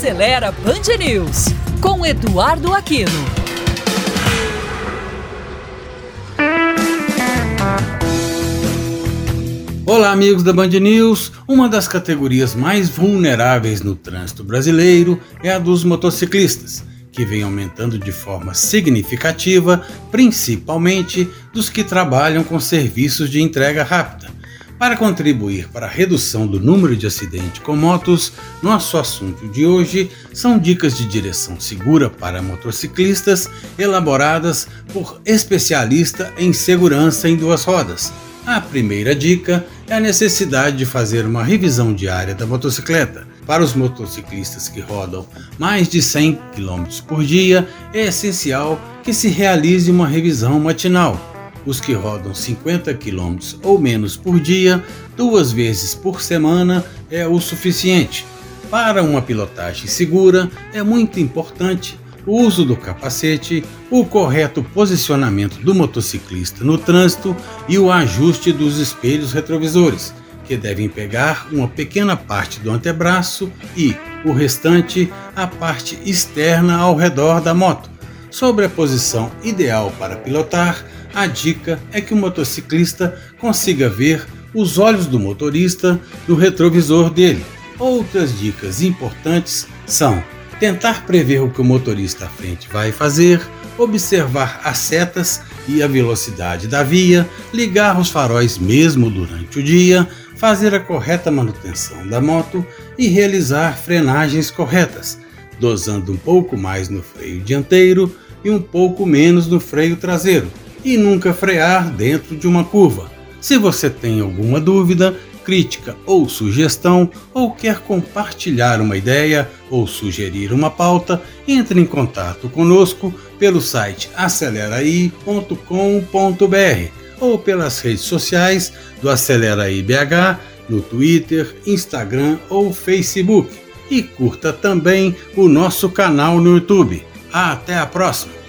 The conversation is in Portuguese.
Acelera Band News, com Eduardo Aquino. Olá, amigos da Band News. Uma das categorias mais vulneráveis no trânsito brasileiro é a dos motociclistas, que vem aumentando de forma significativa, principalmente dos que trabalham com serviços de entrega rápida. Para contribuir para a redução do número de acidentes com motos, nosso assunto de hoje são dicas de direção segura para motociclistas elaboradas por especialista em segurança em duas rodas. A primeira dica é a necessidade de fazer uma revisão diária da motocicleta. Para os motociclistas que rodam mais de 100 km por dia, é essencial que se realize uma revisão matinal os que rodam 50 km ou menos por dia, duas vezes por semana, é o suficiente. Para uma pilotagem segura, é muito importante o uso do capacete, o correto posicionamento do motociclista no trânsito e o ajuste dos espelhos retrovisores, que devem pegar uma pequena parte do antebraço e o restante a parte externa ao redor da moto. Sobre a posição ideal para pilotar, a dica é que o motociclista consiga ver os olhos do motorista no retrovisor dele. Outras dicas importantes são tentar prever o que o motorista à frente vai fazer, observar as setas e a velocidade da via, ligar os faróis mesmo durante o dia, fazer a correta manutenção da moto e realizar frenagens corretas, dosando um pouco mais no freio dianteiro e um pouco menos no freio traseiro e nunca frear dentro de uma curva. Se você tem alguma dúvida, crítica ou sugestão, ou quer compartilhar uma ideia ou sugerir uma pauta, entre em contato conosco pelo site aceleraí.com.br ou pelas redes sociais do Aceleraí BH no Twitter, Instagram ou Facebook. E curta também o nosso canal no YouTube. Até a próxima!